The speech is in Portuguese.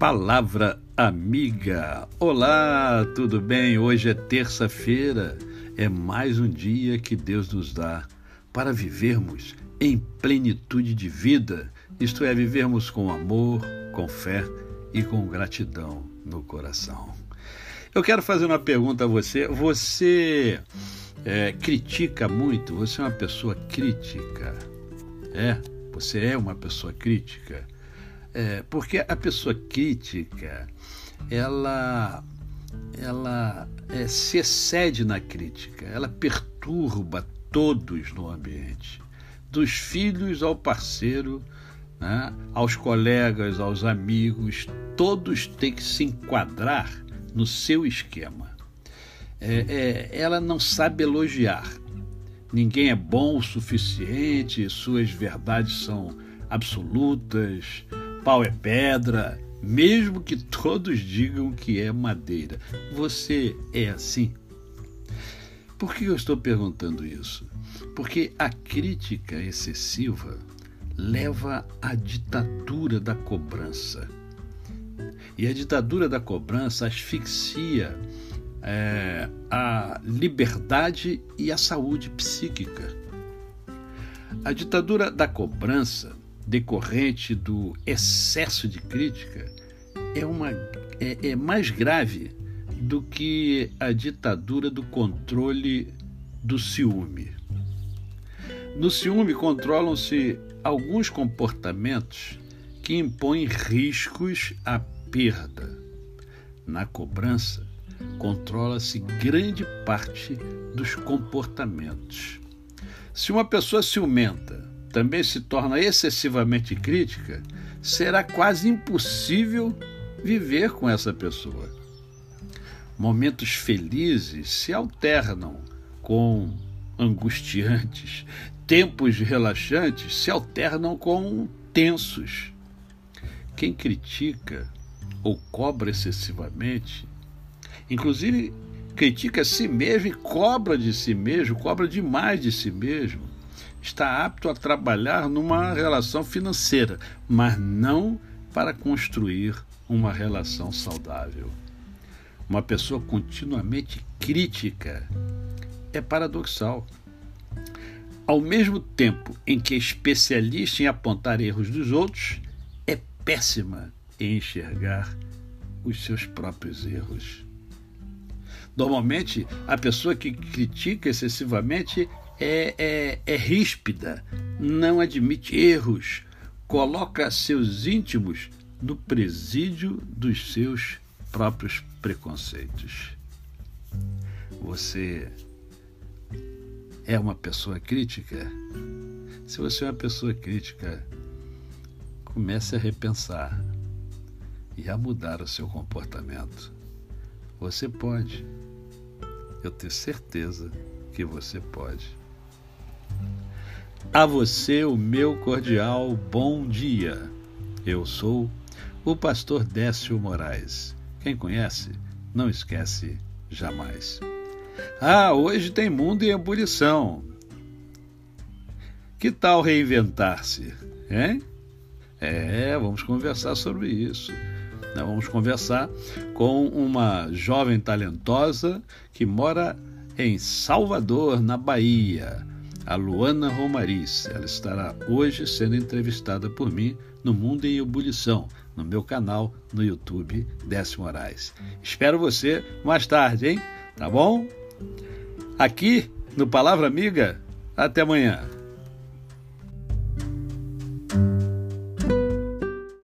Palavra Amiga. Olá, tudo bem? Hoje é terça-feira. É mais um dia que Deus nos dá para vivermos em plenitude de vida, isto é, vivermos com amor, com fé e com gratidão no coração. Eu quero fazer uma pergunta a você. Você é, critica muito? Você é uma pessoa crítica? É? Você é uma pessoa crítica? É, porque a pessoa crítica, ela, ela é, se excede na crítica, ela perturba todos no ambiente, dos filhos ao parceiro, né, aos colegas, aos amigos, todos têm que se enquadrar no seu esquema. É, é, ela não sabe elogiar. Ninguém é bom o suficiente, suas verdades são absolutas, pau é pedra, mesmo que todos digam que é madeira. Você é assim? Por que eu estou perguntando isso? Porque a crítica excessiva leva à ditadura da cobrança. E a ditadura da cobrança asfixia é, a liberdade e a saúde psíquica. A ditadura da cobrança decorrente do excesso de crítica é, uma, é, é mais grave do que a ditadura do controle do ciúme. No ciúme controlam-se alguns comportamentos que impõem riscos à perda. Na cobrança, controla-se grande parte dos comportamentos. Se uma pessoa ciumenta também se torna excessivamente crítica, será quase impossível viver com essa pessoa. Momentos felizes se alternam com angustiantes, tempos relaxantes se alternam com tensos. Quem critica ou cobra excessivamente, inclusive critica a si mesmo e cobra de si mesmo, cobra demais de si mesmo, está apto a trabalhar numa relação financeira, mas não para construir uma relação saudável. Uma pessoa continuamente crítica é paradoxal. Ao mesmo tempo em que é especialista em apontar erros dos outros, é péssima em enxergar os seus próprios erros. Normalmente, a pessoa que critica excessivamente é, é, é ríspida, não admite erros, coloca seus íntimos no presídio dos seus próprios preconceitos. Você é uma pessoa crítica? Se você é uma pessoa crítica, comece a repensar e a mudar o seu comportamento. Você pode. Eu tenho certeza que você pode. A você o meu cordial bom dia. Eu sou o pastor Décio Moraes. Quem conhece, não esquece jamais. Ah, hoje tem mundo em ebulição. Que tal reinventar-se, hein? É, vamos conversar sobre isso. Nós vamos conversar com uma jovem talentosa que mora em Salvador, na Bahia a Luana Romariz. Ela estará hoje sendo entrevistada por mim no Mundo em Ebulição, no meu canal no YouTube, Décio Moraes. Espero você mais tarde, hein? Tá bom? Aqui no Palavra Amiga. Até amanhã.